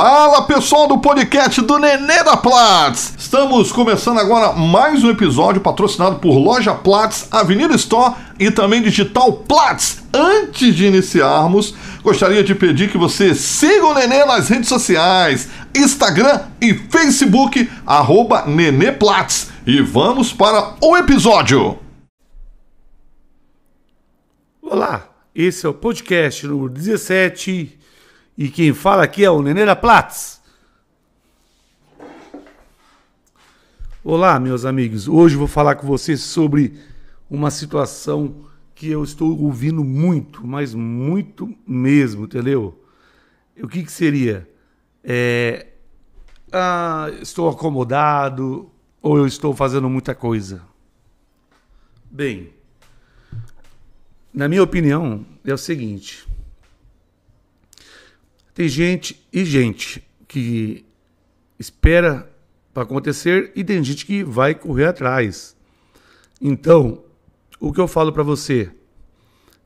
Fala pessoal do podcast do Nenê da Platts! Estamos começando agora mais um episódio patrocinado por Loja Platts, Avenida Store e também Digital Platts. Antes de iniciarmos, gostaria de pedir que você siga o Nenê nas redes sociais, Instagram e Facebook, arroba Nenê Platts. E vamos para o episódio! Olá, esse é o podcast número 17 e quem fala aqui é o Nenê da Platts. Olá, meus amigos. Hoje vou falar com vocês sobre uma situação que eu estou ouvindo muito, mas muito mesmo, entendeu? O que, que seria? É, ah, estou acomodado ou eu estou fazendo muita coisa? Bem, na minha opinião, é o seguinte: tem gente e gente que espera para acontecer e tem gente que vai correr atrás. Então, o que eu falo para você?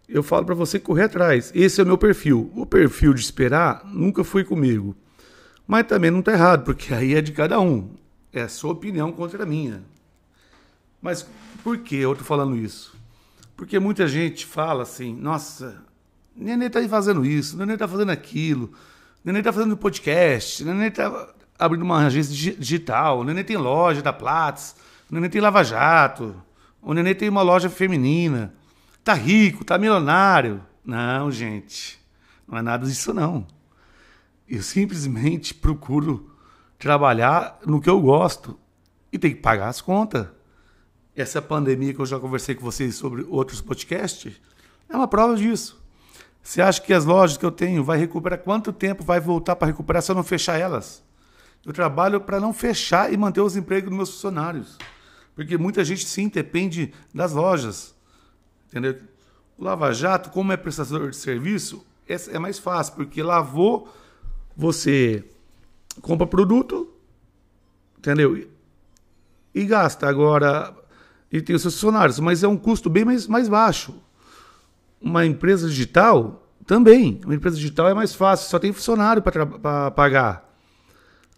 Eu falo para você correr atrás. Esse é o meu perfil. O perfil de esperar nunca foi comigo. Mas também não está errado, porque aí é de cada um. É a sua opinião contra a minha. Mas por que eu estou falando isso? Porque muita gente fala assim: nossa, Nenê tá fazendo isso, Nenê tá fazendo aquilo, Nenê tá fazendo podcast, Nenê tá abrindo uma agência digital, Nenê tem loja da Platts, Nenê tem Lava Jato, o Nenê tem uma loja feminina, tá rico, tá milionário. Não, gente, não é nada disso não. Eu simplesmente procuro trabalhar no que eu gosto e tem que pagar as contas. Essa pandemia que eu já conversei com vocês sobre outros podcasts é uma prova disso. Você acha que as lojas que eu tenho vai recuperar quanto tempo vai voltar para recuperar se eu não fechar elas? Eu trabalho para não fechar e manter os empregos dos meus funcionários. Porque muita gente sim depende das lojas. Entendeu? O Lava Jato, como é prestador de serviço, é mais fácil, porque lavou, você compra produto, entendeu? E gasta. Agora, e tem os seus funcionários, mas é um custo bem mais, mais baixo uma empresa digital, também. Uma empresa digital é mais fácil, só tem funcionário para pagar.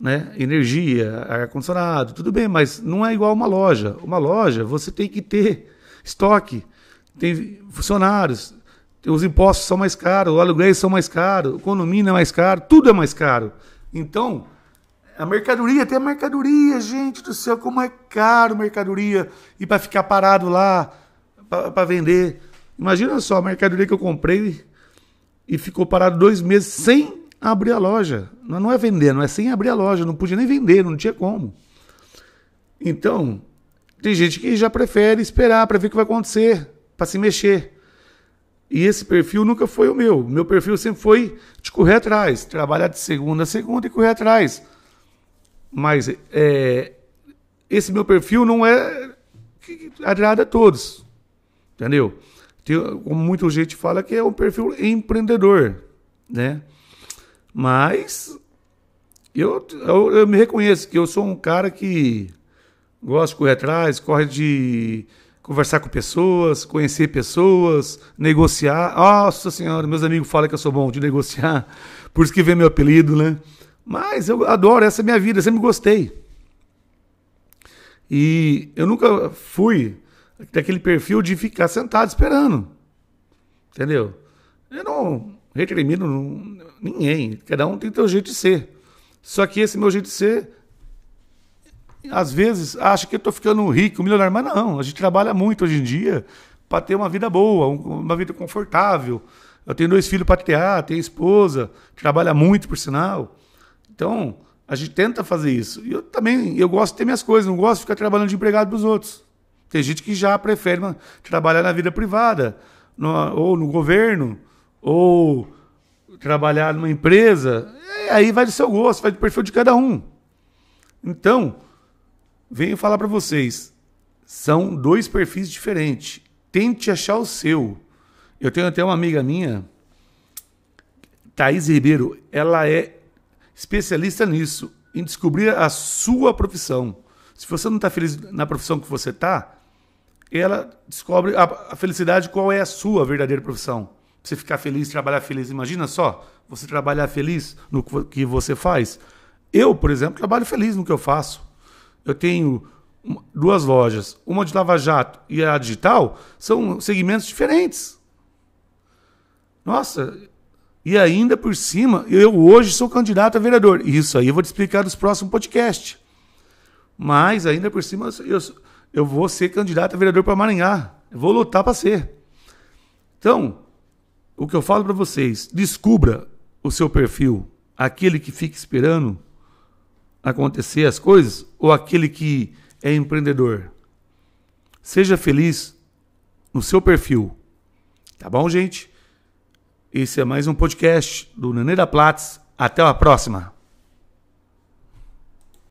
Né? Energia, ar-condicionado, tudo bem, mas não é igual uma loja. Uma loja, você tem que ter estoque, tem funcionários, os impostos são mais caros, os aluguéis são mais caros, o condomínio é mais caro, tudo é mais caro. Então, a mercadoria, tem a mercadoria, gente do céu, como é caro mercadoria. E para ficar parado lá, para vender. Imagina só a mercadoria que eu comprei e ficou parado dois meses sem abrir a loja. Não é vender, não é sem abrir a loja. Não podia nem vender, não tinha como. Então, tem gente que já prefere esperar para ver o que vai acontecer, para se mexer. E esse perfil nunca foi o meu. Meu perfil sempre foi de correr atrás, trabalhar de segunda a segunda e correr atrás. Mas é, esse meu perfil não é que agrada a todos. Entendeu? Como muita gente fala, que é um perfil empreendedor, né? Mas eu, eu, eu, me reconheço que eu sou um cara que gosta de correr atrás, corre de conversar com pessoas, conhecer pessoas, negociar. Nossa senhora, meus amigos falam que eu sou bom de negociar, por isso que vem meu apelido, né? Mas eu adoro, essa é minha vida, sempre gostei. E eu nunca fui daquele perfil de ficar sentado esperando. Entendeu? Eu não recrimino ninguém. Cada um tem seu jeito de ser. Só que esse meu jeito de ser, às vezes, acha que eu estou ficando rico, milionário. Mas não, a gente trabalha muito hoje em dia para ter uma vida boa, uma vida confortável. Eu tenho dois filhos para criar, tenho esposa, trabalha muito, por sinal. Então, a gente tenta fazer isso. E eu também, eu gosto de ter minhas coisas, não gosto de ficar trabalhando de empregado para os outros. Tem gente que já prefere trabalhar na vida privada, no, ou no governo, ou trabalhar numa empresa. aí vai do seu gosto, vai do perfil de cada um. Então, venho falar para vocês, são dois perfis diferentes. Tente achar o seu. Eu tenho até uma amiga minha, Thaís Ribeiro, ela é especialista nisso, em descobrir a sua profissão. Se você não está feliz na profissão que você está, ela descobre a, a felicidade qual é a sua verdadeira profissão. você ficar feliz, trabalhar feliz. Imagina só, você trabalhar feliz no que você faz. Eu, por exemplo, trabalho feliz no que eu faço. Eu tenho duas lojas, uma de Lava Jato e a digital, são segmentos diferentes. Nossa, e ainda por cima, eu hoje sou candidato a vereador. Isso aí eu vou te explicar nos próximos podcasts. Mas ainda por cima, eu, eu vou ser candidato a vereador para Maringá. Eu vou lutar para ser. Então, o que eu falo para vocês, descubra o seu perfil. Aquele que fica esperando acontecer as coisas ou aquele que é empreendedor. Seja feliz no seu perfil. Tá bom, gente? Esse é mais um podcast do Nenê da Platts. Até a próxima.